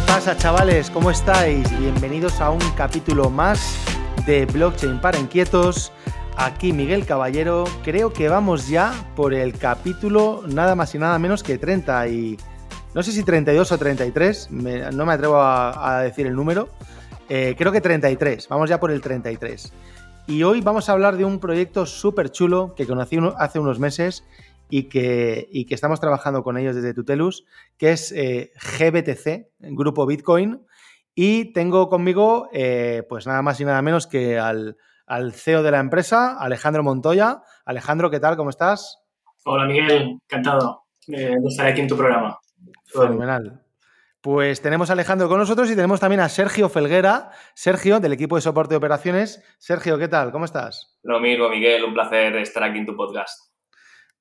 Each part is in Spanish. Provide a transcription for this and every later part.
¿Qué pasa chavales? ¿Cómo estáis? Bienvenidos a un capítulo más de Blockchain para Inquietos. Aquí Miguel Caballero. Creo que vamos ya por el capítulo nada más y nada menos que 30 y... No sé si 32 o 33, no me atrevo a, decir el número. Eh, creo que 33, vamos ya por el 33. Y hoy vamos a hablar de un proyecto súper chulo que conocí hace unos meses y que, que, estamos trabajando con ellos desde Tutelus, que es eh, GBTC, Grupo Bitcoin. Y tengo conmigo, eh, pues nada más y nada menos que al, CEO de la empresa, Alejandro Montoya. Alejandro, ¿qué tal? ¿Cómo estás? Hola Miguel, encantado de estar aquí en tu programa. Fenomenal. Pues tenemos a Alejandro con nosotros y tenemos también a Sergio Felguera, Sergio del equipo de soporte de operaciones. Sergio, ¿qué tal? ¿Cómo estás? Lo mismo, Miguel, un placer estar aquí en tu podcast.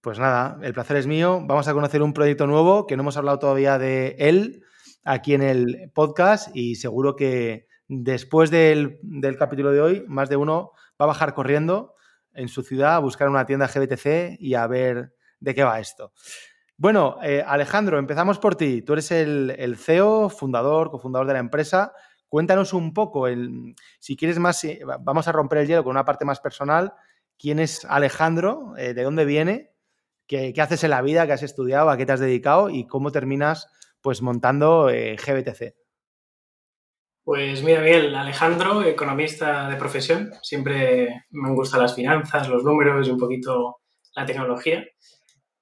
Pues nada, el placer es mío. Vamos a conocer un proyecto nuevo que no hemos hablado todavía de él aquí en el podcast y seguro que después del, capítulo de hoy, más de uno va a bajar corriendo en su ciudad a buscar una tienda GBTC y a ver de qué va esto. Bueno, eh, Alejandro, empezamos por ti. Tú eres el, CEO, fundador, cofundador de la empresa. Cuéntanos un poco, el, si quieres más, vamos a romper el hielo con una parte más personal. ¿Quién es Alejandro? Eh, ¿De dónde viene? ¿Qué, haces en la vida? ¿Qué has estudiado? ¿A qué te has dedicado? ¿Y cómo terminas pues montando eh, GBTC? Pues mira, Miguel, Alejandro, economista de profesión. Siempre me han gustado las finanzas, los números y un poquito la tecnología.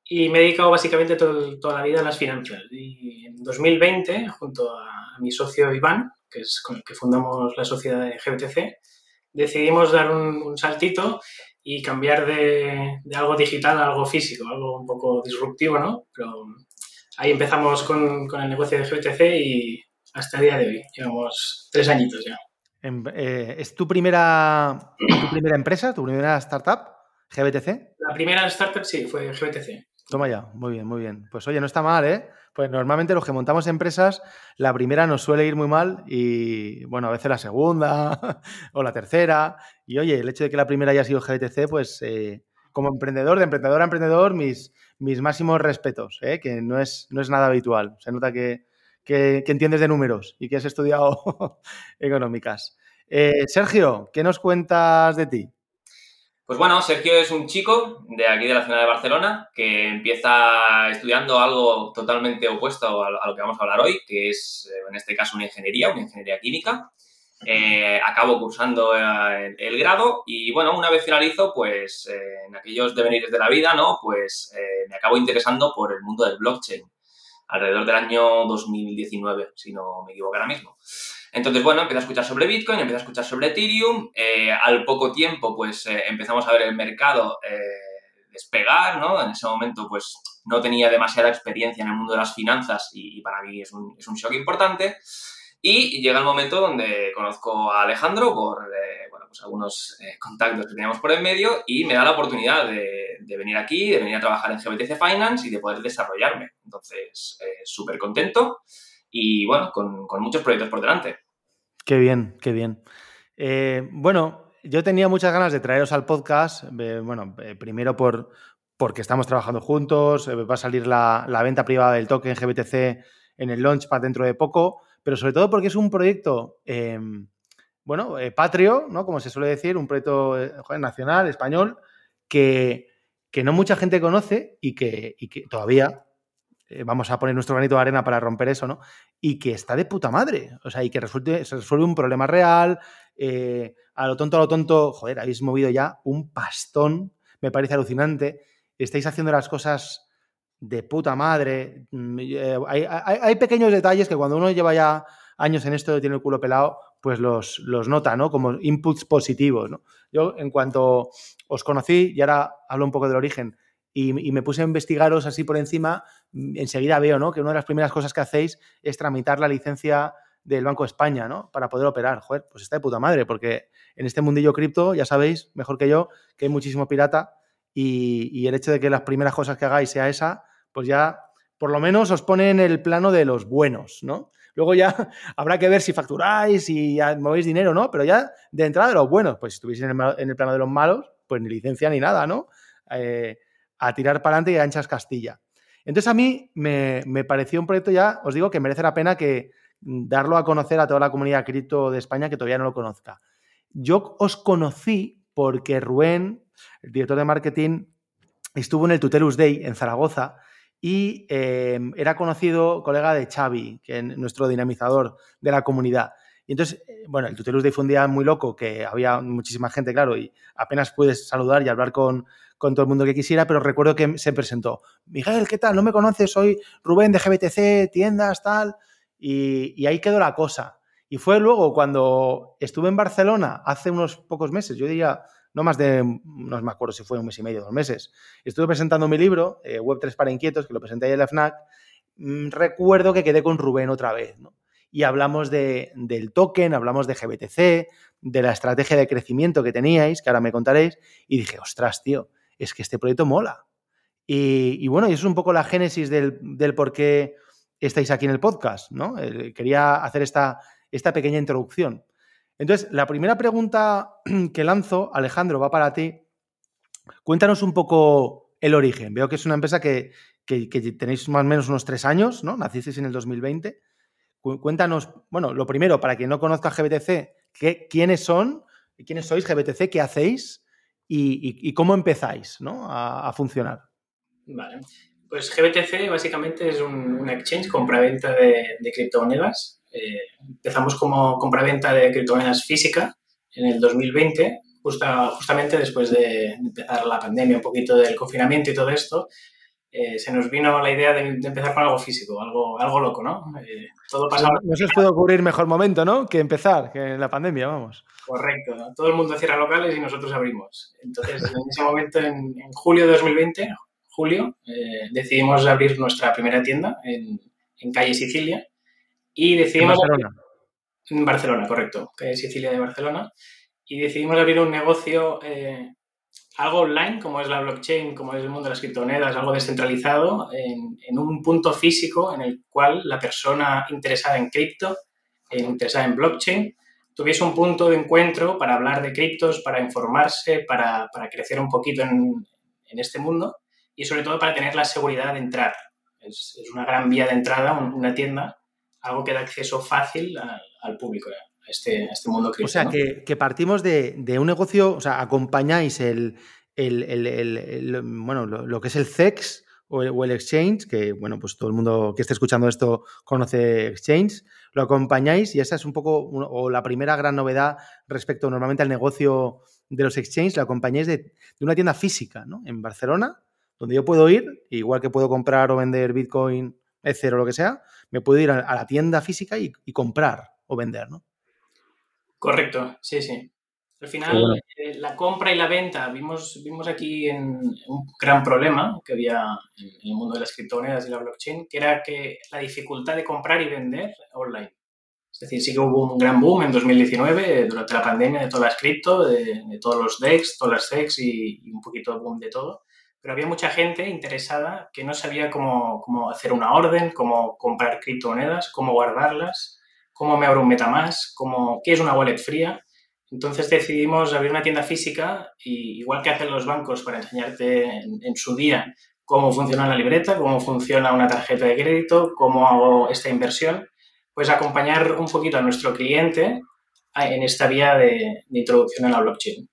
Y me he dedicado básicamente toda la vida a las finanzas. Y en 2020, junto a, mi socio Iván, que es con el que fundamos la sociedad de GBTC, decidimos dar un saltito y cambiar de, algo digital a algo físico, algo un poco disruptivo, ¿no? Pero ahí empezamos con, el negocio de GBTC y hasta el día de hoy, llevamos tres añitos ya. Eh, ¿Es tu primera, tu primera empresa, tu primera startup, GBTC? La primera startup sí, fue GBTC. Toma ya, muy bien, muy bien. Pues oye, no está mal, ¿eh? Pues normalmente los que montamos empresas, la primera nos suele ir muy mal y, bueno, a veces la segunda o la tercera. Y oye, el hecho de que la primera haya sido GTC, pues eh, como emprendedor, de emprendedor a emprendedor, mis, mis máximos respetos, ¿eh? que no es, no es nada habitual. Se nota que, entiendes de números y que has estudiado económicas. Eh, Sergio, ¿qué nos cuentas de ti? Pues bueno, Sergio es un chico de aquí de la ciudad de Barcelona que empieza estudiando algo totalmente opuesto a lo que vamos a hablar hoy, que es eh, en este caso una ingeniería, una ingeniería química. Eh, acabo cursando eh, el, grado y bueno, una vez finalizo, pues en aquellos devenires de la vida, ¿no? Pues me acabo interesando por el mundo del blockchain alrededor del año 2019, si no me equivoco ahora mismo. Entonces, bueno, empecé a escuchar sobre Bitcoin, empecé a escuchar sobre Ethereum. Eh, al poco tiempo, pues eh, empezamos a ver el mercado eh, despegar, ¿no? En ese momento, pues no tenía demasiada experiencia en el mundo de las finanzas y, para mí es un, es un, shock importante. Y llega el momento donde conozco a Alejandro por bueno, pues algunos contactos que teníamos por el medio y me da la oportunidad de, de, venir aquí, de venir a trabajar en GBTC Finance y de poder desarrollarme. Entonces, súper contento y bueno, con, muchos proyectos por delante. Qué bien, qué bien. Eh, bueno, yo tenía muchas ganas de traeros al podcast, eh, bueno, eh, primero por, porque estamos trabajando juntos, va a salir la, venta privada del token GBTC en el Launchpad dentro de poco, pero sobre todo porque es un proyecto, em, bueno, patrio, ¿no? Como se suele decir, un proyecto nacional, español, que, que, no mucha gente conoce y que, y que todavía eh, vamos a poner nuestro granito de arena para romper eso, ¿no? Y que está de puta madre, o sea, y que resulte, se resuelve un problema real, eh, a lo tonto, a lo tonto, joder, habéis movido ya un pastón, me parece alucinante, estáis haciendo las cosas de puta madre, mm, eh, hay, pequeños detalles que cuando uno lleva ya años en esto, tiene el culo pelado, pues los, los nota, ¿no? Como inputs positivos, ¿no? Yo, en cuanto os conocí, y ahora hablo un poco del origen, y, me puse a investigaros así por encima, mm, enseguida veo ¿no? que una de las primeras cosas que hacéis es tramitar la licencia del Banco de España, ¿no? Para poder operar. Joder, pues está de puta madre, porque en este mundillo cripto, ya sabéis, mejor que yo, que hay muchísimo pirata y, el hecho de que las primeras cosas que hagáis sea esa, pues ya por lo menos os pone en el plano de los buenos, ¿no? Luego ya habrá que ver si facturáis, y ya movéis dinero, ¿no? Pero ya de entrada de los buenos, pues si estuvieseis en el, en el plano de los malos, pues ni licencia ni nada, ¿no? Eh, a tirar para adelante y a anchas Castilla. Entonces a mí me, pareció un proyecto ya, os digo, que merece la pena que, darlo a conocer a toda la comunidad cripto de España que todavía no lo conozca. Yo os conocí porque Rubén, el director de marketing, estuvo en el Tutelus Day en Zaragoza y em, era conocido colega de Xavi, que es nuestro dinamizador de la comunidad. Y entonces, eh, bueno, el Tutelus Day muy loco, que había muchísima gente, claro, y apenas puedes saludar y hablar con, con todo el mundo que quisiera, pero recuerdo que se presentó. Miguel, ¿qué tal? ¿No me conoces? Soy Rubén de GBTC, tiendas, tal. Y, y, ahí quedó la cosa. Y fue luego cuando estuve en Barcelona hace unos pocos meses, yo diría no más de, no me acuerdo si fue un mes y medio, dos meses. Estuve presentando mi libro, eh, Web3 para Inquietos, que lo presenté ahí en la FNAC. Mm, recuerdo que quedé con Rubén otra vez, ¿no? Y hablamos de, del token, hablamos de GBTC, de la estrategia de crecimiento que teníais, que ahora me contaréis, y dije, ostras, tío, es que este proyecto mola. Y, bueno, y eso es un poco la génesis del, del, por qué estáis aquí en el podcast, ¿no? quería hacer esta, esta pequeña introducción. Entonces, la primera pregunta que lanzo, Alejandro, va para ti. Cuéntanos un poco el origen. Veo que es una empresa que, tenéis más o menos unos tres años, ¿no? Nacisteis en el 2020. Cuéntanos, bueno, lo primero, para quien no conozca GBTC, ¿quiénes son? ¿Quiénes sois GBTC? ¿Qué hacéis? Y, cómo empezáis a, funcionar. Vale. Pues GBTC básicamente es un, exchange compra-venta de, de criptomonedas eh, empezamos como compraventa de criptomonedas física en el 2020, justamente después de empezar la pandemia, un poquito del confinamiento y todo esto. Eh, se nos vino la idea de, empezar con algo físico, algo, algo loco, ¿no? Eh, todo pasaba. No, se os puede ocurrir mejor momento, ¿no? Que empezar, que en la pandemia, vamos. Correcto, todo el mundo cierra locales y nosotros abrimos. Entonces, en ese momento, en, julio de 2020, julio, decidimos abrir nuestra primera tienda en, en calle Sicilia y decidimos... En Barcelona. En Barcelona, correcto, es Sicilia de Barcelona. Y decidimos abrir un negocio, eh, algo online, como es la blockchain, como es el mundo de las criptomonedas, algo descentralizado, en, un punto físico en el cual la persona interesada en cripto, eh, interesada en blockchain, tuviese un punto de encuentro para hablar de criptos, para informarse, para, crecer un poquito en, este mundo y sobre todo para tener la seguridad de entrar. Es, una gran vía de entrada, una tienda algo que da acceso fácil al público, este, este mundo cripto. O sea, que, partimos de, un negocio, o sea, acompañáis el, bueno, lo, que es el CEX o el, Exchange, que, bueno, pues todo el mundo que esté escuchando esto conoce Exchange, lo acompañáis y esa es un poco, o la primera gran novedad respecto normalmente al negocio de los exchanges, lo acompañáis de, de una tienda física, ¿no? En Barcelona, donde yo puedo ir, igual que puedo comprar o vender Bitcoin Ether o lo que sea, me puedo ir a, la tienda física y, comprar o vender, ¿no? Correcto, sí, sí. Al final, eh, la compra y la venta, vimos, vimos aquí en, un gran problema que había en el mundo de las criptomonedas y la blockchain, que era que la dificultad de comprar y vender online. Es decir, sí que hubo un gran boom en 2019 durante la pandemia de todas las cripto, de, todos los DEX, todas las SEX y, y, un poquito de boom de todo pero había mucha gente interesada que no sabía cómo, cómo hacer una orden, cómo comprar criptomonedas, cómo guardarlas, cómo me abro un Metamask, cómo, qué es una wallet fría. Entonces decidimos abrir una tienda física y igual que hacen los bancos para enseñarte en, su día cómo funciona la libreta, cómo funciona una tarjeta de crédito, cómo hago esta inversión, pues acompañar un poquito a nuestro cliente en esta vía de, de introducción a la blockchain.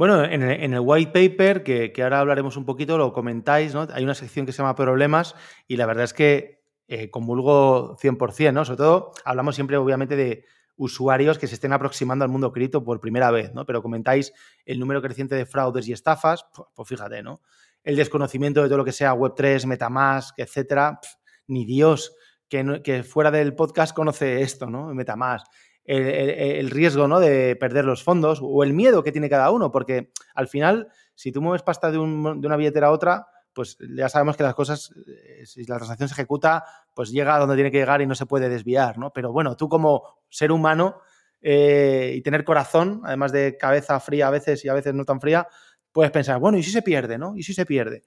Bueno, en el, white paper, que, ahora hablaremos un poquito, lo comentáis, ¿no? Hay una sección que se llama problemas y la verdad es que eh, convulgo 100%, ¿no? Sobre todo hablamos siempre, obviamente, de usuarios que se estén aproximando al mundo cripto por primera vez, ¿no? Pero comentáis el número creciente de fraudes y estafas, pues, fíjate, ¿no? El desconocimiento de todo lo que sea Web3, Metamask, etcétera, ni Dios que, fuera del podcast conoce esto, ¿no? Metamask el, riesgo ¿no? de perder los fondos o el miedo que tiene cada uno, porque al final, si tú mueves pasta de, una billetera a otra, pues ya sabemos que las cosas, eh, si la transacción se ejecuta, pues llega a donde tiene que llegar y no se puede desviar, ¿no? Pero bueno, tú como ser humano eh, y tener corazón, además de cabeza fría a veces y a veces no tan fría, puedes pensar, bueno, ¿y si se pierde, no? ¿Y si se pierde?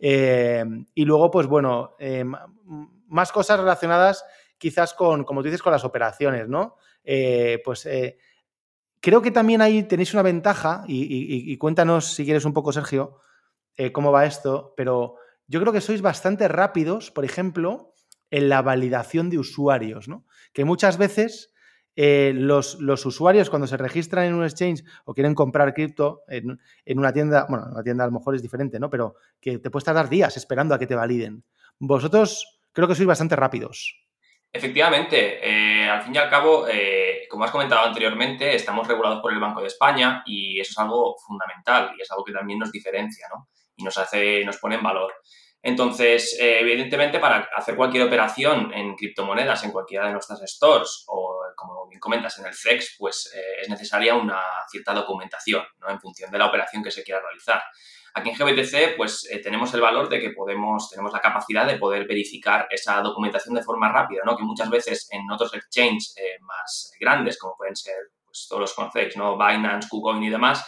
Eh, y luego, pues bueno, más cosas relacionadas quizás con, como tú dices, con las operaciones, ¿no? Pues creo que también ahí tenéis una ventaja, y, cuéntanos si quieres un poco, Sergio, eh, cómo va esto, pero yo creo que sois bastante rápidos, por ejemplo, en la validación de usuarios, ¿no? Que muchas veces eh, los, usuarios cuando se registran en un exchange o quieren comprar cripto en, una tienda, bueno, una tienda a lo mejor es diferente, ¿no? Pero que te puedes tardar días esperando a que te validen. Vosotros creo que sois bastante rápidos. Efectivamente, eh, al fin y al cabo, como has comentado anteriormente, estamos regulados por el Banco de España y eso es algo fundamental y es algo que también nos diferencia, ¿no? Y nos hace, nos pone en valor. Entonces, eh, evidentemente, para hacer cualquier operación en criptomonedas en cualquiera de nuestras stores o, como bien comentas, en el CEX, pues es necesaria una cierta documentación, ¿no? En función de la operación que se quiera realizar. Aquí en GBTC, pues eh, tenemos el valor de que podemos, tenemos la capacidad de poder verificar esa documentación de forma rápida, ¿no? Que muchas veces en otros exchanges eh, más grandes, como pueden ser, pues todos los conocéis, ¿no? Binance, KuCoin y demás,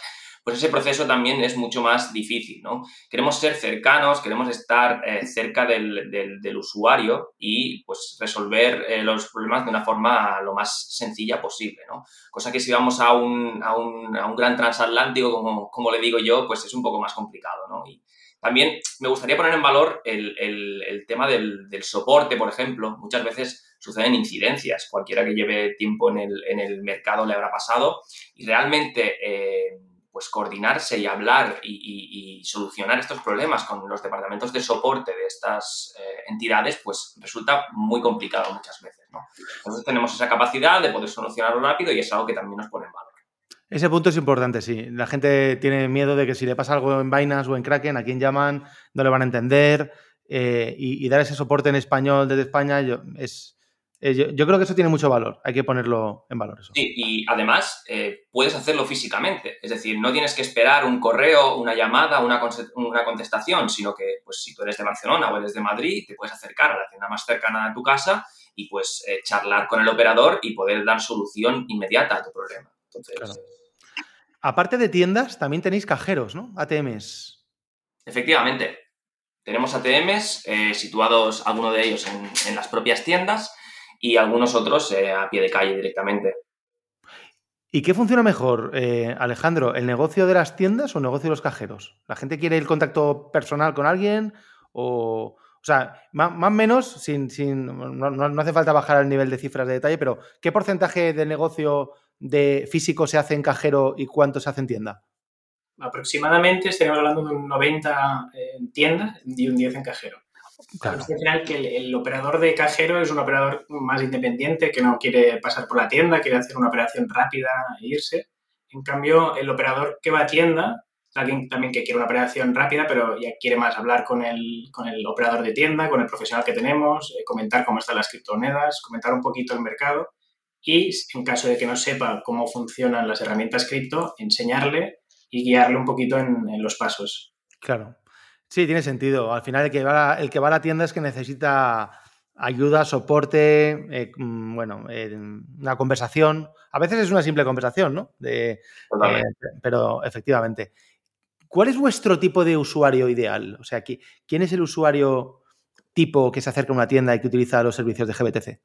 pues ese proceso también es mucho más difícil, ¿no? Queremos ser cercanos, queremos estar eh, cerca del, usuario y pues resolver eh, los problemas de una forma lo más sencilla posible, ¿no? Cosa que si vamos a un, a un, a un gran transatlántico, como, como, le digo yo, pues es un poco más complicado, ¿no? Y también me gustaría poner en valor el, el, tema del, del, soporte, por ejemplo. Muchas veces suceden incidencias, cualquiera que lleve tiempo en el, en mercado le habrá pasado y realmente... Eh, pues coordinarse y hablar y, solucionar estos problemas con los departamentos de soporte de estas eh, entidades, pues resulta muy complicado muchas veces. ¿no? Entonces tenemos esa capacidad de poder solucionarlo rápido y es algo que también nos pone en valor. Ese punto es importante, sí. La gente tiene miedo de que si le pasa algo en Binance o en Kraken, a quien llaman, no le van a entender. Eh, y, dar ese soporte en español desde España es, eh, yo, creo que eso tiene mucho valor, hay que ponerlo en valor. Eso. Sí, y además eh, puedes hacerlo físicamente, es decir, no tienes que esperar un correo, una llamada, una, una, contestación, sino que pues, si tú eres de Barcelona o eres de Madrid, te puedes acercar a la tienda más cercana de tu casa y pues eh, charlar con el operador y poder dar solución inmediata a tu problema. Entonces, Aparte de tiendas, también tenéis cajeros, ¿no? ATMs. Efectivamente. Tenemos ATMs situados, algunos de ellos en, en las propias tiendas y algunos otros eh, a pie de calle directamente. ¿Y qué funciona mejor, eh, Alejandro? ¿El negocio de las tiendas o el negocio de los cajeros? ¿La gente quiere el contacto personal con alguien? O, o sea, más o menos, sin, sin, no, hace falta bajar al nivel de cifras de detalle, pero ¿qué porcentaje del negocio de físico se hace en cajero y cuánto se hace en tienda? Aproximadamente estaríamos hablando de un 90 en tienda y un 10 en cajero. Claro. Al final que el, operador de cajero es un operador más independiente que no quiere pasar por la tienda, quiere hacer una operación rápida e irse. En cambio, el operador que va a tienda, alguien también que quiere una operación rápida, pero ya quiere más hablar con el, con el operador de tienda, con el profesional que tenemos, eh, comentar cómo están las criptomonedas, comentar un poquito el mercado y, en caso de que no sepa cómo funcionan las herramientas cripto, enseñarle y guiarle un poquito en, en los pasos. Claro. Sí, tiene sentido. Al final el que va a, el que va a la tienda es que necesita ayuda, soporte, eh, mm, bueno, eh, una conversación. A veces es una simple conversación, ¿no? De, eh, pero efectivamente. ¿Cuál es vuestro tipo de usuario ideal? O sea, ¿quién es el usuario tipo que se acerca a una tienda y que utiliza los servicios de GBTC?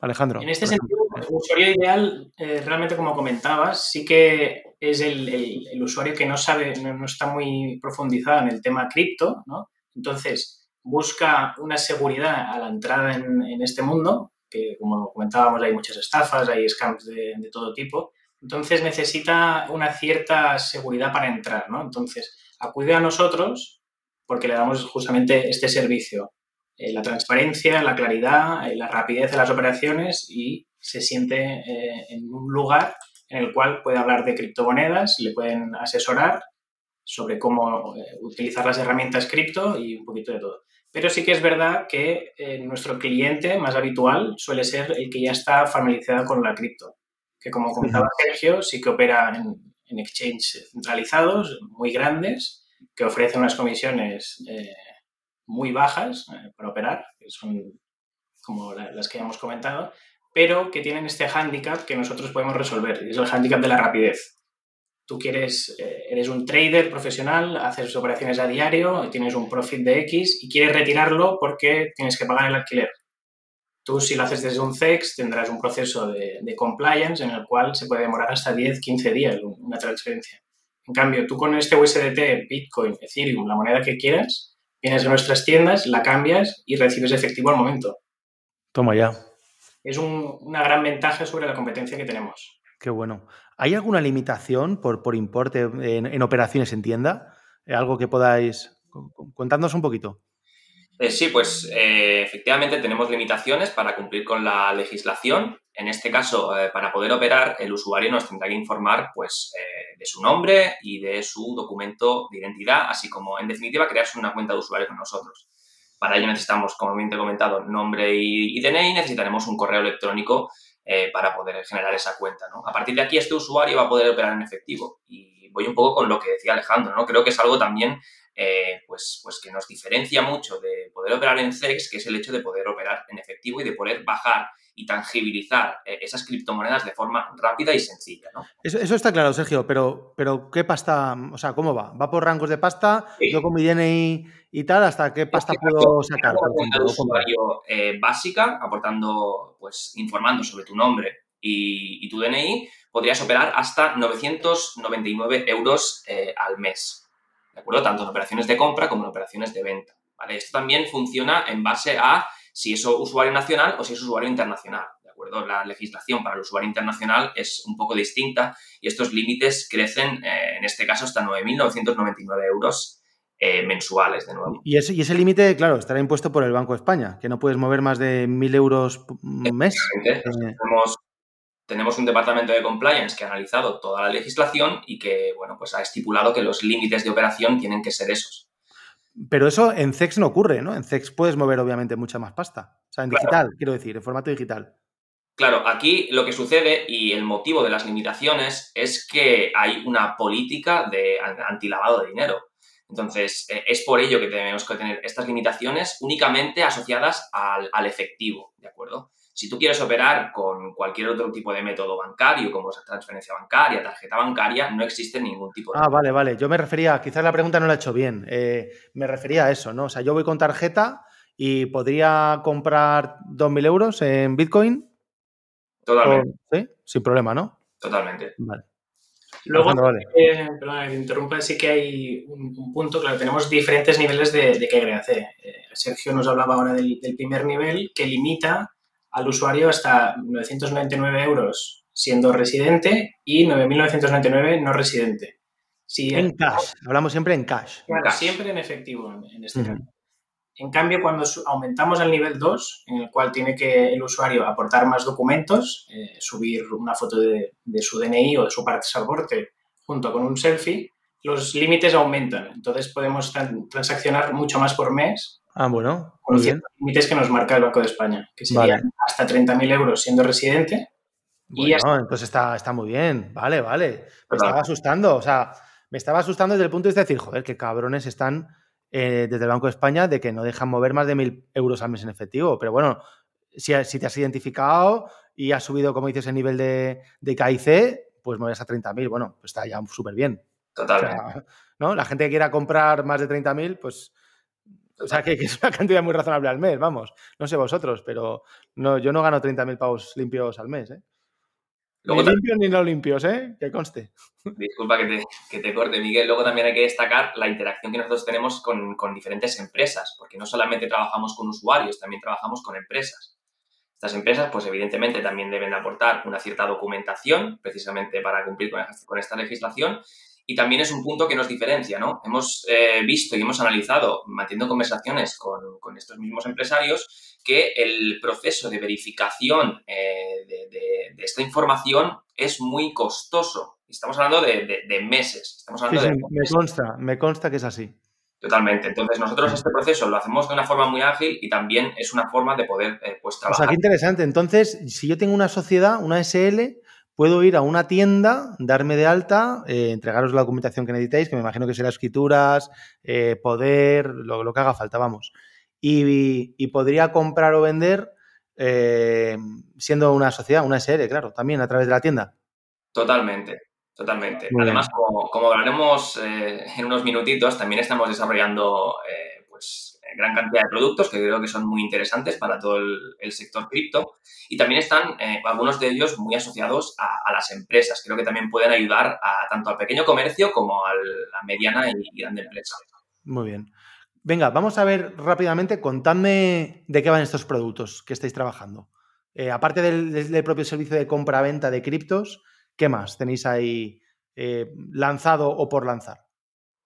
Alejandro. En este sentido, el usuario ideal, realmente como comentabas, sí que es el, usuario que no sabe, no, está muy profundizado en el tema cripto, ¿no? Entonces, busca una seguridad a la entrada en, este mundo, que como comentábamos hay muchas estafas, hay scams de, todo tipo, entonces necesita una cierta seguridad para entrar, ¿no? Entonces, acude a nosotros porque le damos justamente este servicio, eh, la transparencia, la claridad, eh, la rapidez de las operaciones y se siente eh, en un lugar en el cual puede hablar de criptomonedas, le pueden asesorar sobre cómo eh, utilizar las herramientas cripto y un poquito de todo. Pero sí que es verdad que eh, nuestro cliente más habitual suele ser el que ya está familiarizado con la cripto, que como comentaba Sergio, sí que opera en, en exchanges centralizados, muy grandes, que ofrecen unas comisiones eh, muy bajas para operar, que son como las que ya hemos comentado, pero que tienen este hándicap que nosotros podemos resolver, y es el hándicap de la rapidez. Tú quieres, eh, eres un trader profesional, haces operaciones a diario, tienes un profit de X y quieres retirarlo porque tienes que pagar el alquiler. Tú si lo haces desde un CEX tendrás un proceso de, de compliance en el cual se puede demorar hasta 10, 15 días una transferencia. En cambio, tú con este USDT, Bitcoin, Ethereum, la moneda que quieras, Vienes a nuestras tiendas, la cambias y recibes efectivo al momento. Toma ya. Es una gran ventaja sobre la competencia que tenemos. Qué bueno. ¿Hay alguna limitación por, por importe en, operaciones en tienda? ¿Algo que podáis contarnos un poquito? Eh, sí, pues eh, efectivamente tenemos limitaciones para cumplir con la legislación. En este caso, eh, para poder operar, el usuario nos tendrá que informar pues, de su nombre y de su documento de identidad, así como, en definitiva, crearse una cuenta de usuario con nosotros. Para ello necesitamos, como bien te he comentado, nombre y, y necesitaremos un correo electrónico para poder generar esa cuenta. A partir de aquí, este usuario va a poder operar en efectivo. Y voy un poco con lo que decía Alejandro, ¿no? Creo que es algo también eh, pues, pues que nos diferencia mucho de poder operar en CEX, que es el hecho de poder operar en efectivo y de poder bajar y tangibilizar eh, esas criptomonedas de forma rápida y sencilla. ¿no? Eso, está claro, Sergio, pero, pero ¿qué pasta, o sea, cómo va? ¿Va por rangos de pasta? Yo con mi DNI y tal, ¿hasta qué pasta puedo sacar? Por ejemplo, usuario eh, básica, aportando, pues informando sobre tu nombre y, y, tu DNI, podrías operar hasta 999 euros al mes. ¿de acuerdo? Tanto en operaciones de compra como en operaciones de venta, ¿vale? Esto también funciona en base a si es usuario nacional o si es usuario internacional, ¿de acuerdo? La legislación para el usuario internacional es un poco distinta y estos límites crecen, eh, en este caso, hasta 9.999 euros eh, mensuales, de nuevo. Y ese, y ese límite, claro, estará impuesto por el Banco de España, que no puedes mover más de 1.000 euros mes. Eh, tenemos tenemos un departamento de compliance que ha analizado toda la legislación y que, bueno, pues ha estipulado que los límites de operación tienen que ser esos. Pero eso en CEX no ocurre, ¿no? En CEX puedes mover obviamente mucha más pasta. O sea, en digital, quiero decir, en formato digital. Claro, aquí lo que sucede y el motivo de las limitaciones es que hay una política de antilavado de dinero. Entonces, eh, es por ello que tenemos que tener estas limitaciones únicamente asociadas al, al efectivo, ¿de acuerdo? Si tú quieres operar con cualquier otro tipo de método bancario, como transferencia bancaria, tarjeta bancaria, no existe ningún tipo de... Ah, vale, vale. Yo me refería, quizás la pregunta no la he hecho bien. Eh, me refería a eso, ¿no? O sea, yo voy con tarjeta y podría comprar 2.000 euros en Bitcoin. Totalmente. ¿Sí? Sin problema, ¿no? Totalmente. Vale. Luego, eh, perdón, me interrumpa, sí que hay un, punto, claro, tenemos diferentes niveles de, de KYC. Eh, Sergio nos hablaba ahora del, primer nivel que limita al usuario hasta 999 euros siendo residente y 9.999 no residente. en cash, hablamos siempre en cash. siempre en efectivo en este caso. En cambio, cuando aumentamos al nivel 2, en el cual tiene que el usuario aportar más documentos, eh, subir una foto de, su DNI o de su pasaporte junto con un selfie, los límites aumentan. Entonces podemos transaccionar mucho más por mes Ah, bueno. Con los límites que nos marca el Banco de España, que serían hasta 30.000 euros siendo residente. y entonces está, está muy bien. Vale, vale. Me estaba asustando. O sea, me estaba asustando desde el punto de vista de decir, joder, qué cabrones están eh, desde el Banco de España de que no dejan mover más de 1.000 euros al mes en efectivo. Pero bueno, si, si, te has identificado y has subido, como dices, el nivel de, de KIC, pues mueves a 30.000. Bueno, pues está ya súper bien. Totalmente. ¿no? La gente que quiera comprar más de 30.000, pues o sea, que, es una cantidad muy razonable al mes, vamos. No sé vosotros, pero no, yo no gano 30.000 pavos limpios al mes, ¿eh? ni limpios ni no limpios, ¿eh? Que conste. Disculpa que te, que te, corte, Miguel. Luego también hay que destacar la interacción que nosotros tenemos con, con, diferentes empresas, porque no solamente trabajamos con usuarios, también trabajamos con empresas. Estas empresas, pues evidentemente también deben aportar una cierta documentación, precisamente para cumplir con, con esta legislación, y también es un punto que nos diferencia, ¿no? Hemos eh, visto y hemos analizado, manteniendo conversaciones con, con, estos mismos empresarios, que el proceso de verificación eh, de, de, esta información es muy costoso. Estamos hablando de, de meses. Estamos hablando sí, me consta, me consta que es así. Totalmente. Entonces, nosotros este proceso lo hacemos de una forma muy ágil y también es una forma de poder eh, pues, trabajar. O sea, qué interesante. Entonces, si yo tengo una sociedad, una SL, puedo ir a una tienda, darme de alta, eh, entregaros la documentación que necesitéis, que me imagino que será escrituras, eh, poder, lo, que haga falta, vamos. Y, podría comprar o vender eh, siendo una sociedad, una SR, claro, también a través de la tienda. Totalmente, totalmente. Además, como, como hablaremos en unos minutitos, también estamos desarrollando pues gran cantidad de productos que creo que son muy interesantes para todo el, sector cripto y también están eh, algunos de ellos muy asociados a, las empresas. Creo que también pueden ayudar a, tanto al pequeño comercio como a la mediana y grande empresa. Muy bien. Venga, vamos a ver rápidamente, contadme de qué van estos productos que estáis trabajando. Eh, aparte del, propio servicio de compra-venta de criptos, ¿qué más tenéis ahí eh, lanzado o por lanzar?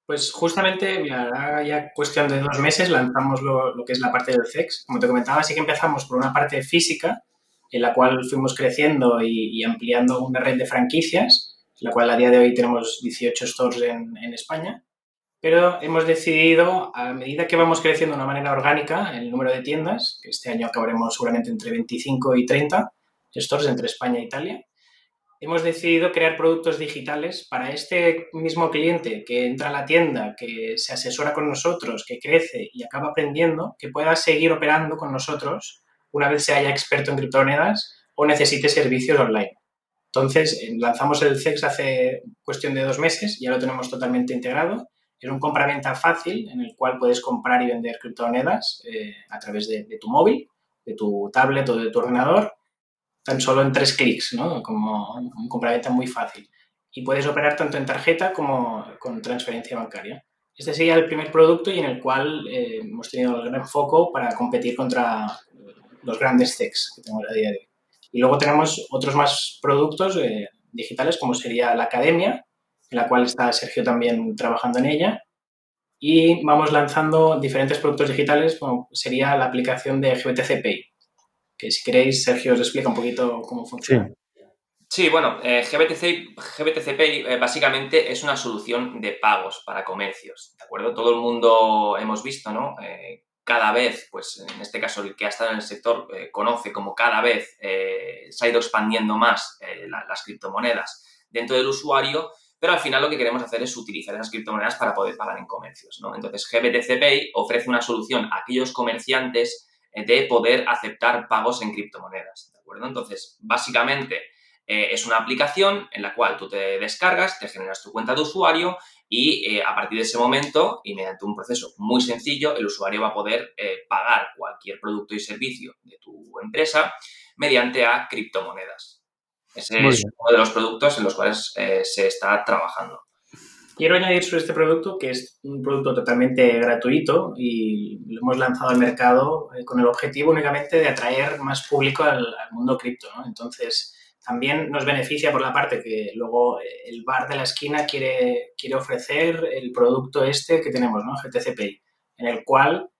Pues justamente, mira, ya cuestión de dos meses lanzamos lo, que es la parte del CEX. Como te comentaba, sí que empezamos por una parte física, en la cual fuimos creciendo y, ampliando una red de franquicias, en la cual a día de hoy tenemos 18 stores en, en España. Pero hemos decidido, a medida que vamos creciendo de una manera orgánica, el número de tiendas, que este año acabaremos seguramente entre 25 y 30 stores entre España e Italia, hemos decidido crear productos digitales para este mismo cliente que entra a la tienda, que se asesora con nosotros, que crece y acaba aprendiendo, que pueda seguir operando con nosotros una vez se haya experto en criptomonedas o necesite servicios online. Entonces, eh, lanzamos el CEX hace cuestión de dos meses, ya lo tenemos totalmente integrado es un compra-venta fácil en el cual puedes comprar y vender criptomonedas eh, a través de, tu móvil, de tu tablet o de tu ordenador, tan solo en tres clics, ¿no? Como un compra-venta muy fácil. Y puedes operar tanto en tarjeta como con transferencia bancaria. Este sería el primer producto y en el cual eh, hemos tenido el gran foco para competir contra los grandes techs que tenemos a día de hoy. Y luego tenemos otros más productos eh, digitales como sería la academia, en la cual está Sergio también trabajando en ella. Y vamos lanzando diferentes productos digitales, como sería la aplicación de GBTC Pay, que si queréis, Sergio os explica un poquito cómo funciona. Sí. bueno, eh, GBTC, Pay eh, básicamente es una solución de pagos para comercios, ¿de acuerdo? Todo el mundo hemos visto, ¿no? Eh, cada vez, pues en este caso el que ha estado en el sector conoce como cada vez se ha ido expandiendo más las criptomonedas dentro del usuario pero al final lo que queremos hacer es utilizar esas criptomonedas para poder pagar en comercios, ¿no? Entonces, GBTC Pay ofrece una solución a aquellos comerciantes de poder aceptar pagos en criptomonedas, ¿de acuerdo? Entonces, básicamente eh, es una aplicación en la cual tú te descargas, te generas tu cuenta de usuario y eh, a partir de ese momento y mediante un proceso muy sencillo, el usuario va a poder pagar cualquier producto y servicio de tu empresa mediante a criptomonedas. Ese es uno de los productos en los cuales eh, se está trabajando. Quiero añadir sobre este producto que es un producto totalmente gratuito y lo hemos lanzado al mercado eh, con el objetivo únicamente de atraer más público al, mundo cripto. Entonces, también nos beneficia por la parte que luego eh, el bar de la esquina quiere, quiere ofrecer el producto este que tenemos, ¿no? GTC Pay, en el cual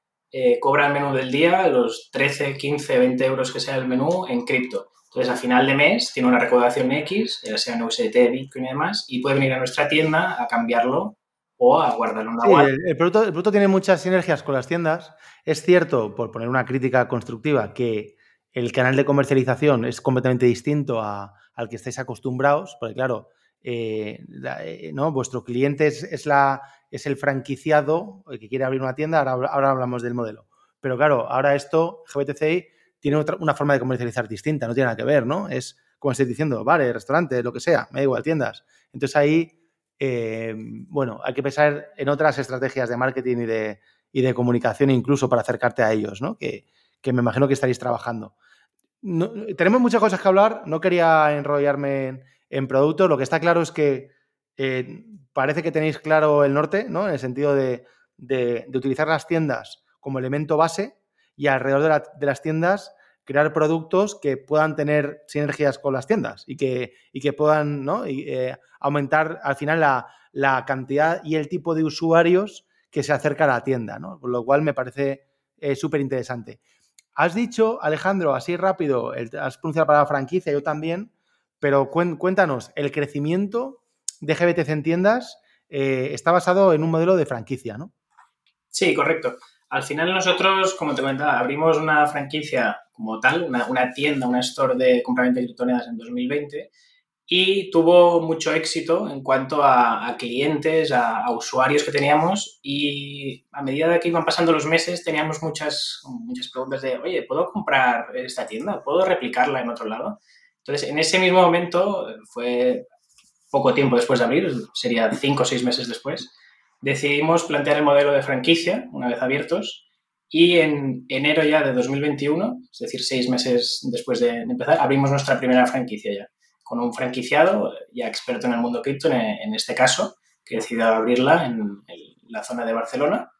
cobra el menú del día, los 13, 15, 20 euros que sea el menú en cripto. Entonces, a final de mes tiene una recaudación X, ya sea en USDT, Bitcoin y demás, y puede venir a nuestra tienda a cambiarlo o a guardarlo en una sí, el, producto, el, producto, tiene muchas sinergias con las tiendas. Es cierto, por poner una crítica constructiva, que el canal de comercialización es completamente distinto al que estáis acostumbrados, porque claro, eh, eh, ¿no? vuestro cliente es, la, es el franquiciado el que quiere abrir una tienda, ahora, ahora hablamos del modelo. Pero claro, ahora esto, GBTCI, tiene otra, una forma de comercializar distinta, no tiene nada que ver, ¿no? Es, como estoy diciendo, bares, restaurantes, lo que sea, me da igual, tiendas. Entonces ahí, eh, bueno, hay que pensar en otras estrategias de marketing y de, y de comunicación incluso para acercarte a ellos, ¿no? Que, me imagino que estaréis trabajando. tenemos muchas cosas que hablar, no quería enrollarme en, productos, lo que está claro es que eh, parece que tenéis claro el norte, ¿no? En el sentido de, de utilizar las tiendas como elemento base y alrededor de, las tiendas crear productos que puedan tener sinergias con las tiendas y que, que puedan eh, aumentar al final la, cantidad y el tipo de usuarios que se acerca a la tienda, ¿no? Lo cual me parece eh, súper interesante. Has dicho, Alejandro, así rápido, has pronunciado la palabra franquicia, yo también, pero cuéntanos, el crecimiento de GBTC en tiendas eh, está basado en un modelo de franquicia, ¿no? Sí, correcto. Al final nosotros, como te comentaba, abrimos una franquicia como tal, una, tienda, una store de compraventa de criptomonedas en 2020 y tuvo mucho éxito en cuanto a, clientes, a, usuarios que teníamos y a medida que iban pasando los meses teníamos muchas, muchas preguntas de, oye, ¿puedo comprar esta tienda? ¿Puedo replicarla en otro lado? Entonces, en ese mismo momento, fue poco tiempo después de abrir, sería cinco o seis meses después, decidimos plantear el modelo de franquicia, una vez abiertos, y en enero ya de 2021, es decir, seis meses después de empezar, abrimos nuestra primera franquicia ya, con un franquiciado ya experto en el mundo cripto, en, este caso, que decidió abrirla en, la zona de Barcelona.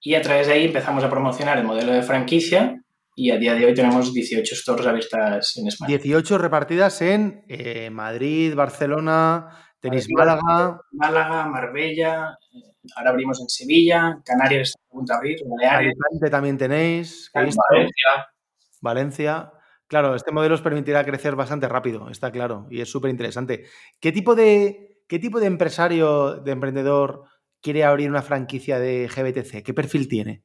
y a través de ahí empezamos a promocionar el modelo de franquicia y a día de hoy tenemos 18 stores abiertas en España. 18 repartidas en eh, Madrid, Barcelona, tenéis Málaga. Málaga, Marbella, eh, ahora abrimos en Sevilla, Canarias está a punto de abrir, Baleares. también tenéis. Valencia. Valencia. Claro, este modelo os permitirá crecer bastante rápido, está claro, y es súper interesante. ¿Qué tipo de, qué tipo de empresario, de emprendedor quiere abrir una franquicia de GBTC? ¿Qué perfil tiene?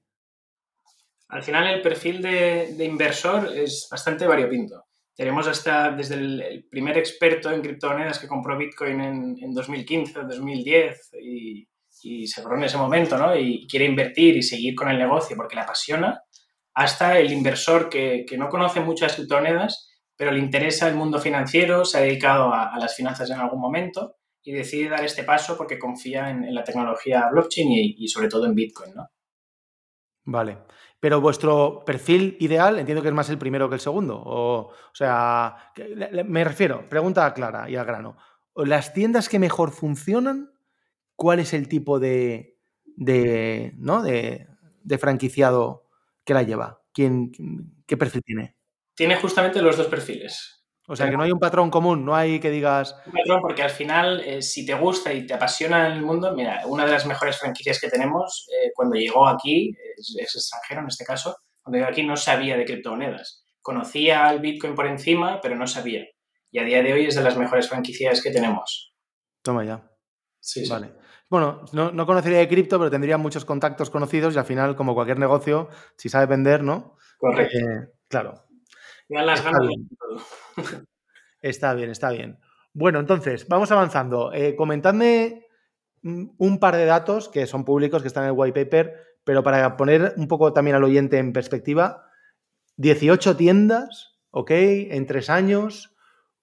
Al final el perfil de, inversor es bastante variopinto. Tenemos hasta desde el, primer experto en criptomonedas que compró Bitcoin en, 2015 o 2010 y, y se formó en ese momento, ¿no? Y quiere invertir y seguir con el negocio porque le apasiona, hasta el inversor que, no conoce muchas criptomonedas, pero le interesa el mundo financiero, se ha dedicado a, las finanzas en algún momento y decide dar este paso porque confía en, la tecnología blockchain y, sobre todo en Bitcoin, ¿no? Vale. Pero vuestro perfil ideal, entiendo que es más el primero que el segundo. O, sea, me refiero, pregunta clara y al grano. Las tiendas que mejor funcionan, ¿cuál es el tipo de, de, ¿no? de, de franquiciado que la lleva? ¿Quién, ¿Qué perfil tiene? Tiene justamente los dos perfiles. O sea, que no hay un patrón común, no hay que digas... Un patrón porque al final, eh, si te gusta y te apasiona el mundo, mira, una de las mejores franquicias que tenemos, eh, cuando llegó aquí, es, extranjero en este caso, cuando llegó aquí no sabía de criptomonedas. Conocía al Bitcoin por encima, pero no sabía. Y a día de hoy es de las mejores franquicias que tenemos. Toma ya. Sí, sí. Vale. Bueno, no, conocería de cripto, pero tendría muchos contactos conocidos y al final, como cualquier negocio, si sabe vender, ¿no? Correcto. Eh, claro. Las está bien. está bien, está bien. Bueno, entonces, vamos avanzando. Eh, comentadme mm, un par de datos que son públicos, que están en el white paper, pero para poner un poco también al oyente en perspectiva, 18 tiendas, ¿ok? En tres años,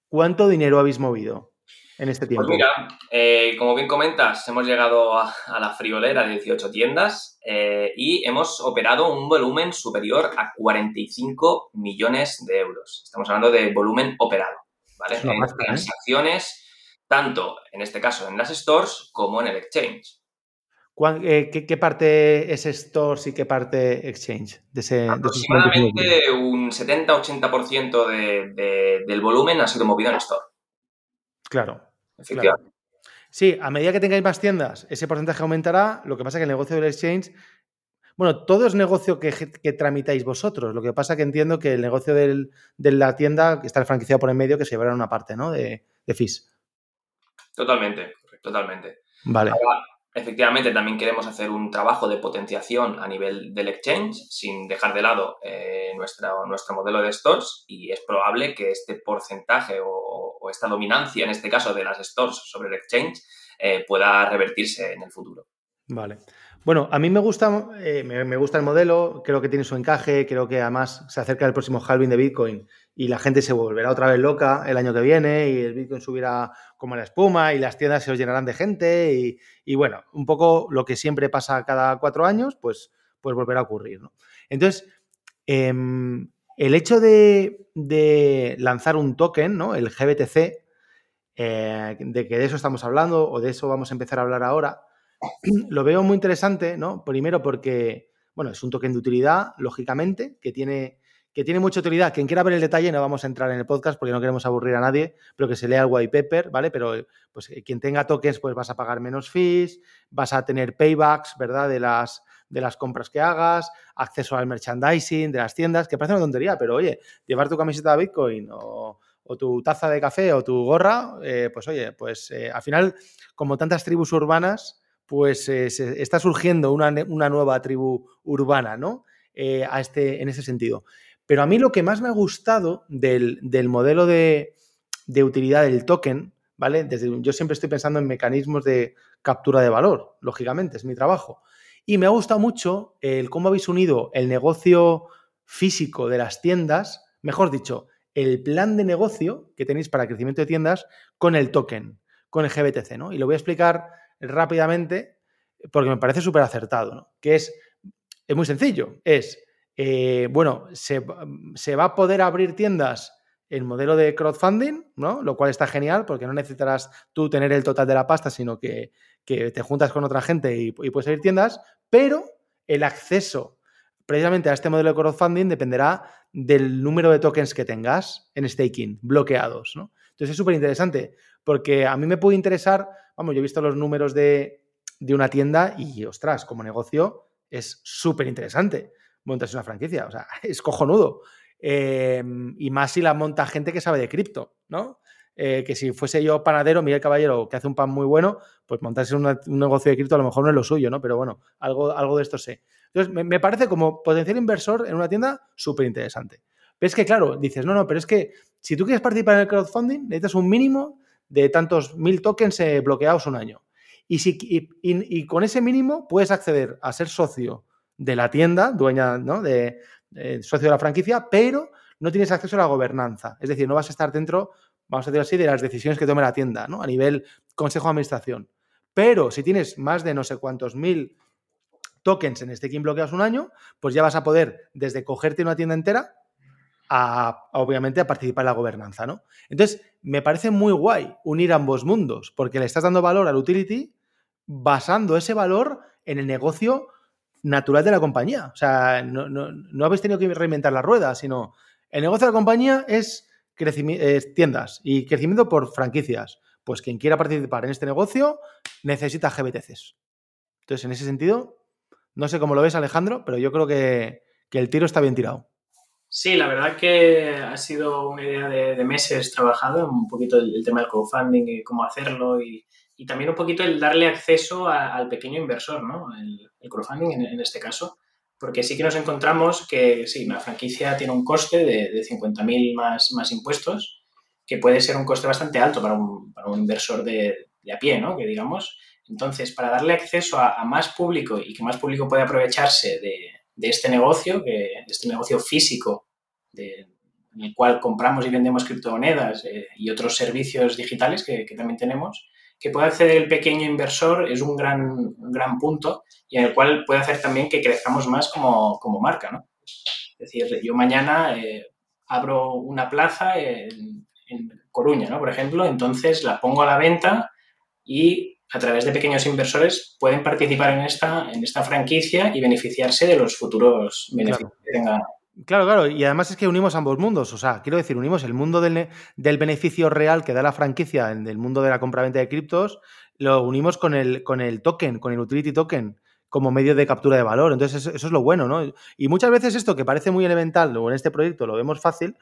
¿cuánto dinero habéis movido? En este tiempo? Pues mira, eh, como bien comentas, hemos llegado a, la friolera de 18 tiendas eh, y hemos operado un volumen superior a 45 millones de euros. Estamos hablando de volumen operado, ¿vale? En ¿eh? transacciones, tanto en este caso en las stores como en el exchange. ¿Qué, parte es stores y qué parte exchange? De ese, Aproximadamente un 70-80% de, del volumen ha sido movido en store. Claro. Sí, a medida que tengáis más tiendas, ese porcentaje aumentará. Lo que pasa es que el negocio del exchange. Bueno, todo es negocio que, tramitáis vosotros. Lo que pasa es que entiendo que el negocio de la tienda está el franquiciado por en medio que se llevará una parte, ¿no? De, de fees. Totalmente, totalmente. Vale. Efectivamente, también queremos hacer un trabajo de potenciación a nivel del exchange, sin dejar de lado eh, nuestro modelo de stores, y es probable que este porcentaje o, esta dominancia, en este caso de las stores sobre el exchange, eh, pueda revertirse en el futuro. Vale. Bueno, a mí me gusta, eh, me, gusta el modelo, creo que tiene su encaje, creo que además se acerca el próximo halving de Bitcoin y la gente se volverá otra vez loca el año que viene y el Bitcoin subirá como la espuma y las tiendas se os llenarán de gente y, bueno, un poco lo que siempre pasa cada cuatro años, pues, pues volverá a ocurrir. Entonces, em, el hecho de, lanzar un token, ¿no? el GBTC, eh, de que de eso estamos hablando o de eso vamos a empezar a hablar ahora, lo veo muy interesante, ¿no? Primero porque, bueno, es un token de utilidad, lógicamente, que tiene, que tiene mucha utilidad. Quien quiera ver el detalle, no vamos a entrar en el podcast porque no queremos aburrir a nadie, pero que se lea el white paper, ¿vale? Pero pues eh, quien tenga tokens, pues vas a pagar menos fees, vas a tener paybacks, ¿verdad? De las, de las compras que hagas, acceso al merchandising de las tiendas, que parece una tontería, pero oye, llevar tu camiseta de Bitcoin o, tu taza de café o tu gorra, eh, pues oye, pues eh, al final, como tantas tribus urbanas, pues está surgiendo una, nueva tribu urbana, ¿no? A este, en ese sentido. Pero a mí lo que más me ha gustado del, modelo de, utilidad del token, ¿vale? Desde, yo siempre estoy pensando en mecanismos de captura de valor, lógicamente, es mi trabajo. Y me ha gustado mucho el cómo habéis unido el negocio físico de las tiendas, mejor dicho, el plan de negocio que tenéis para crecimiento de tiendas con el token, con el GBTC, ¿no? Y lo voy a explicar rápidamente porque me parece súper acertado, ¿no? Que es, es muy sencillo, es, eh, bueno, se, va a poder abrir tiendas en modelo de crowdfunding, ¿no? Lo cual está genial porque no necesitarás tú tener el total de la pasta, sino que, te juntas con otra gente y, puedes abrir tiendas, pero el acceso precisamente a este modelo de crowdfunding dependerá del número de tokens que tengas en staking bloqueados. Entonces es súper interesante porque a mí me puede interesar, vamos, yo he visto los números de, una tienda y, ostras, como negocio es súper interesante montarse una franquicia, o sea, es cojonudo. Em, y más si la monta gente que sabe de cripto, ¿no? Eh, que si fuese yo panadero, Miguel Caballero, que hace un pan muy bueno, pues montarse un negocio de cripto a lo mejor no es lo suyo, ¿no? Pero bueno, algo, algo de esto sé. Entonces, me, parece como potencial inversor en una tienda súper interesante. Ves que, claro, dices, no, no, pero es que si tú quieres participar en el crowdfunding, necesitas un mínimo de tantos mil tokens eh, bloqueados un año. Y, si, y, con ese mínimo puedes acceder a ser socio de la tienda, dueña, ¿no? De, socio de la franquicia, pero no tienes acceso a la gobernanza. Es decir, no vas a estar dentro, vamos a decir así, de las decisiones que tome la tienda, ¿no? A nivel consejo de administración. Pero si tienes más de no sé cuántos mil tokens en staking bloqueados un año, pues ya vas a poder desde cogerte una tienda entera a, obviamente, a participar en la gobernanza, ¿no? Entonces, me parece muy guay unir ambos mundos, porque le estás dando valor al utility basando ese valor en el negocio natural de la compañía. O sea, no, habéis tenido que reinventar la rueda, sino el negocio de la compañía es, es tiendas y crecimiento por franquicias. Pues quien quiera participar en este negocio necesita GBTCs. Entonces, en ese sentido, no sé cómo lo ves, Alejandro, pero yo creo que, el tiro está bien tirado. Sí, la verdad que ha sido una idea de, meses trabajado, un poquito el, tema del crowdfunding y cómo hacerlo y, también un poquito el darle acceso al pequeño inversor, ¿no? El, crowdfunding en, este caso, porque sí que nos encontramos que sí, una franquicia tiene un coste de, de 50.000 más, impuestos, que puede ser un coste bastante alto para un, inversor de, a pie, ¿no? Que digamos, entonces, para darle acceso a, más público y que más público pueda aprovecharse de, este negocio, de este negocio físico en el cual compramos y vendemos criptomonedas eh, y otros servicios digitales que, también tenemos, que pueda acceder el pequeño inversor es un gran, gran punto y en el cual puede hacer también que crezcamos más como, marca. ¿no? Es decir, yo mañana eh, abro una plaza en, en Coruña, ¿no? por ejemplo, entonces la pongo a la venta y a través de pequeños inversores pueden participar en esta, en esta franquicia y beneficiarse de los futuros beneficios que tenga. Claro, claro, y además es que unimos ambos mundos, o sea, quiero decir, unimos el mundo del, beneficio real que da la franquicia en el mundo de la compra-venta de criptos, lo unimos con el, con el token, con el utility token, como medio de captura de valor. Entonces, eso, es lo bueno, ¿no? Y muchas veces esto que parece muy elemental, o en este proyecto lo vemos fácil,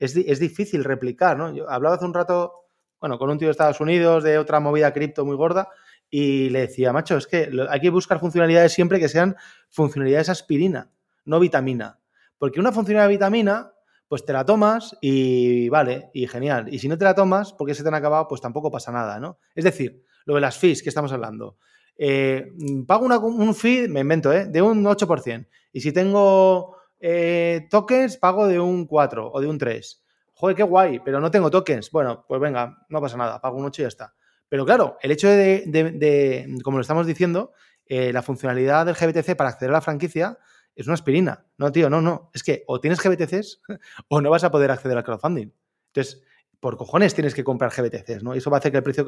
es, es difícil replicar, ¿no? Yo hablaba hace un rato bueno, con un tío de Estados Unidos, de otra movida cripto muy gorda, y le decía, macho, es que hay que buscar funcionalidades siempre que sean funcionalidades aspirina, no vitamina. Porque una funcionalidad de vitamina, pues te la tomas y vale, y genial. Y si no te la tomas porque se te han acabado, pues tampoco pasa nada, ¿no? Es decir, lo de las fees que estamos hablando. Eh, pago un fee, me invento, ¿eh? de un 8%. Y si tengo eh, tokens, pago de un 4 o de un 3 joder, qué guay, pero no tengo tokens. Bueno, pues venga, no pasa nada, pago un 8 y ya está. Pero claro, el hecho de, como lo estamos diciendo, eh, la funcionalidad del GBTC para acceder a la franquicia es una aspirina. No, tío, no, no. Es que o tienes GBTCs o no vas a poder acceder al crowdfunding. Entonces, por cojones tienes que comprar GBTCs, ¿no? Y eso va a hacer que el precio,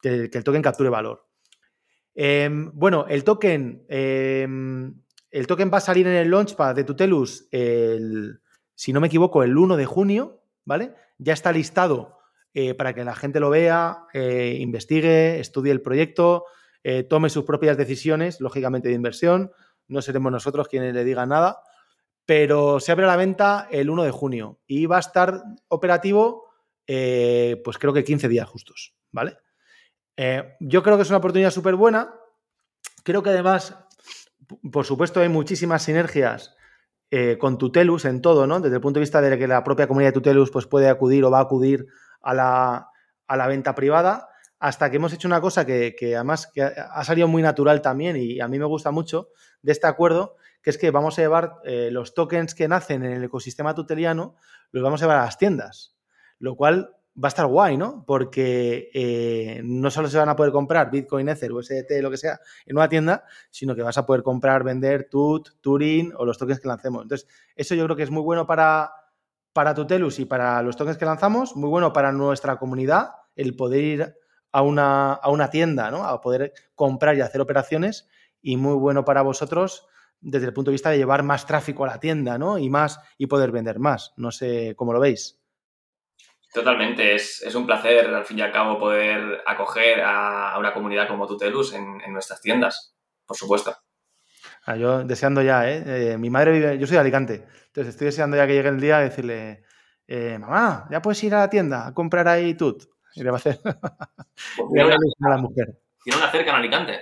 que, el token capture valor. Em, bueno, el token, em, el token va a salir en el launchpad de Tutelus, el, si no me equivoco, el 1 de junio. ¿vale? Ya está listado eh, para que la gente lo vea, eh, investigue, estudie el proyecto, eh, tome sus propias decisiones, lógicamente de inversión. No seremos nosotros quienes le digan nada, pero se abre la venta el 1 de junio y va a estar operativo, pues creo que 15 días justos, ¿vale? yo creo que es una oportunidad súper buena. Creo que además, por supuesto, hay muchísimas sinergias eh, con Tutelus en todo, ¿no? Desde el punto de vista de que la propia comunidad de Tutelus pues, puede acudir o va a acudir a la, venta privada, hasta que hemos hecho una cosa que, además que ha salido muy natural también y a mí me gusta mucho de este acuerdo, que es que vamos a llevar eh, los tokens que nacen en el ecosistema tuteliano, los vamos a llevar a las tiendas, lo cual va a estar guay, ¿no? Porque eh, no solo se van a poder comprar Bitcoin, Ether, USDT, lo que sea, en una tienda, sino que vas a poder comprar, vender TUT, Turing o los tokens que lancemos. Entonces, eso yo creo que es muy bueno para, para Tutelus y para los tokens que lanzamos, muy bueno para nuestra comunidad, el poder ir a una, a una tienda, ¿no? A poder comprar y hacer operaciones y muy bueno para vosotros desde el punto de vista de llevar más tráfico a la tienda, ¿no? Y más y poder vender más. No sé cómo lo veis. Totalmente, es, un placer al fin y al cabo poder acoger a, una comunidad como Tutelus en, en nuestras tiendas, por supuesto. Ah, yo deseando ya, ¿eh? ¿eh? Mi madre vive, yo soy de Alicante, entonces estoy deseando ya que llegue el día y decirle, eh, mamá, ya puedes ir a la tienda a comprar ahí tut. Y le va a hacer. Pues a la mujer. ¿Tiene una cerca en Alicante?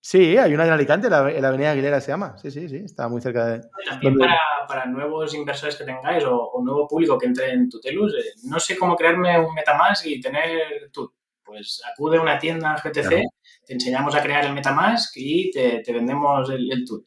Sí, hay una en Alicante, la, la Avenida Aguilera se llama. Sí, sí, sí, está muy cerca de. También para, nuevos inversores que tengáis o, nuevo público que entre en Tutelus, eh, no sé cómo crearme un MetaMask y tener Tut. Pues acude a una tienda GTC, te enseñamos a crear el MetaMask y te, vendemos el, el Tut.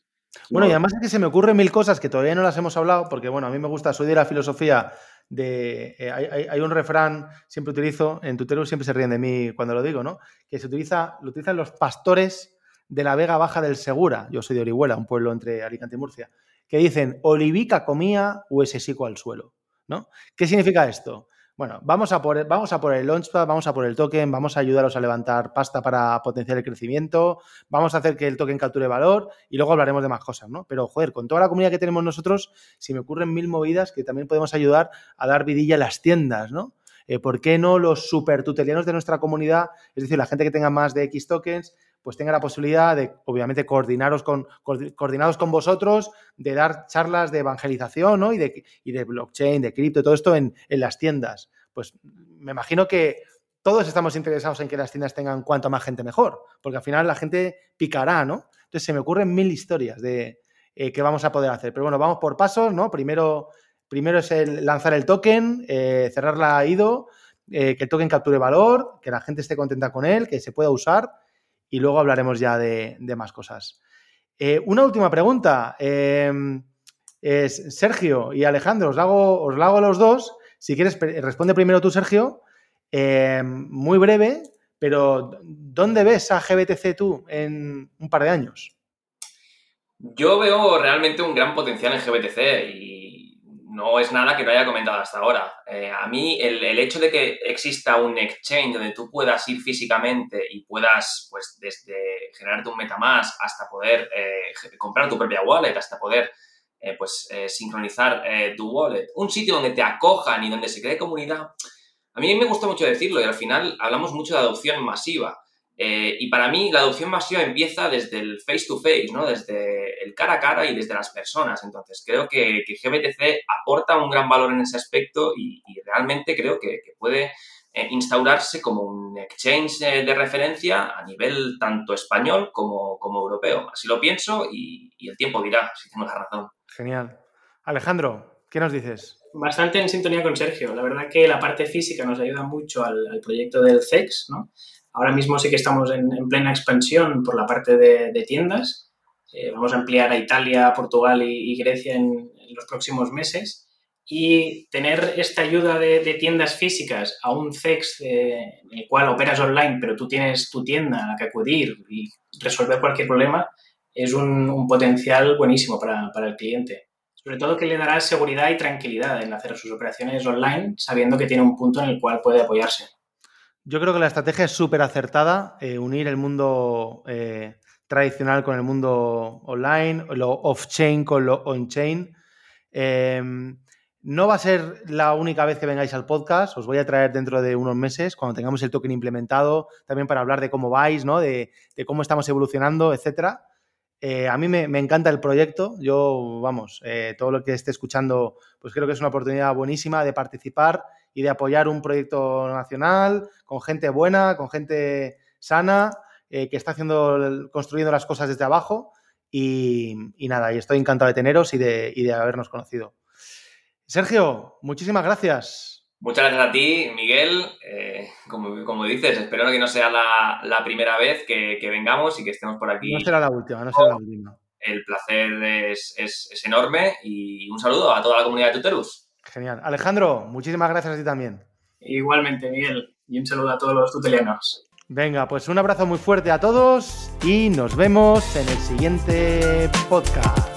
Bueno, y además es que se me ocurren mil cosas que todavía no las hemos hablado, porque bueno, a mí me gusta, soy de la filosofía de. Eh, hay, un refrán, siempre utilizo, en Tutelus siempre se ríen de mí cuando lo digo, ¿no? Que se utiliza, lo utilizan los pastores de la Vega Baja del Segura, yo soy de Orihuela, un pueblo entre Alicante y Murcia, que dicen, olivica comía, sico al suelo, ¿no? ¿Qué significa esto? Bueno, vamos a, por, vamos a por el Launchpad, vamos a por el token, vamos a ayudaros a levantar pasta para potenciar el crecimiento, vamos a hacer que el token capture valor y luego hablaremos de más cosas, ¿no? Pero, joder, con toda la comunidad que tenemos nosotros, si me ocurren mil movidas que también podemos ayudar a dar vidilla a las tiendas, ¿no? Eh, ¿Por qué no los super tutelianos de nuestra comunidad, es decir, la gente que tenga más de X tokens, pues tenga la posibilidad de, obviamente, coordinaros con, coordinados con vosotros, de dar charlas de evangelización ¿no? y, de, y de blockchain, de cripto, todo esto en, las tiendas. Pues me imagino que todos estamos interesados en que las tiendas tengan cuanto más gente mejor, porque al final la gente picará, ¿no? Entonces se me ocurren mil historias de eh, que vamos a poder hacer. Pero bueno, vamos por pasos, ¿no? Primero, primero es el lanzar el token, eh, cerrar la IDO, eh, que el token capture valor, que la gente esté contenta con él, que se pueda usar y luego hablaremos ya de, más cosas. Eh, una última pregunta. Em, es Sergio y Alejandro, os la, hago, os a los dos. Si quieres, responde primero tú, Sergio. Em, muy breve, pero ¿dónde ves a GBTC tú en un par de años? Yo veo realmente un gran potencial en GBTC y no es nada que no haya comentado hasta ahora. Eh, a mí el, hecho de que exista un exchange donde tú puedas ir físicamente y puedas, pues, desde generarte un MetaMask hasta poder eh, comprar tu propia wallet, hasta poder, eh, pues, sincronizar tu wallet, un sitio donde te acojan y donde se cree comunidad, a mí me gusta mucho decirlo y al final hablamos mucho de adopción masiva. Eh, y para mí la adopción masiva empieza desde el face to face, ¿no? desde el cara a cara y desde las personas. Entonces creo que, GBTC aporta un gran valor en ese aspecto y, realmente creo que, puede eh, instaurarse como un exchange eh, de referencia a nivel tanto español como, europeo. Así lo pienso y, el tiempo dirá si tengo la razón. Genial. Alejandro, ¿qué nos dices? Bastante en sintonía con Sergio. La verdad que la parte física nos ayuda mucho al, al proyecto del CEX, ¿no? Ahora mismo sí que estamos en, plena expansión por la parte de, tiendas. Eh, vamos a ampliar a Italia, Portugal y, Grecia en, los próximos meses. Y tener esta ayuda de, tiendas físicas a un CEX eh, en el cual operas online, pero tú tienes tu tienda a la que acudir y resolver cualquier problema, es un, potencial buenísimo para, para el cliente. Sobre todo que le dará seguridad y tranquilidad en hacer sus operaciones online, sabiendo que tiene un punto en el cual puede apoyarse. Yo creo que la estrategia es súper acertada, eh, unir el mundo eh, tradicional con el mundo online, lo off-chain con lo on-chain. Em, no va a ser la única vez que vengáis al podcast, os voy a traer dentro de unos meses, cuando tengamos el token implementado, también para hablar de cómo vais, ¿no? de, cómo estamos evolucionando, etc. Eh, a mí me, encanta el proyecto, yo, vamos, todo lo que esté escuchando, pues creo que es una oportunidad buenísima de participar y de apoyar un proyecto nacional con gente buena, con gente sana, eh, que está haciendo, construyendo las cosas desde abajo. Y, nada, y estoy encantado de teneros y de, de habernos conocido. Sergio, muchísimas gracias. Muchas gracias a ti, Miguel. Eh, como, dices, espero que no sea la, primera vez que, vengamos y que estemos por aquí. No será la última, no será la última. El placer es, es enorme y un saludo a toda la comunidad de Tuterus. Genial. Alejandro, muchísimas gracias a ti también. Igualmente, Miguel. Y un saludo a todos los tutelianos. Venga, pues un abrazo muy fuerte a todos y nos vemos en el siguiente podcast.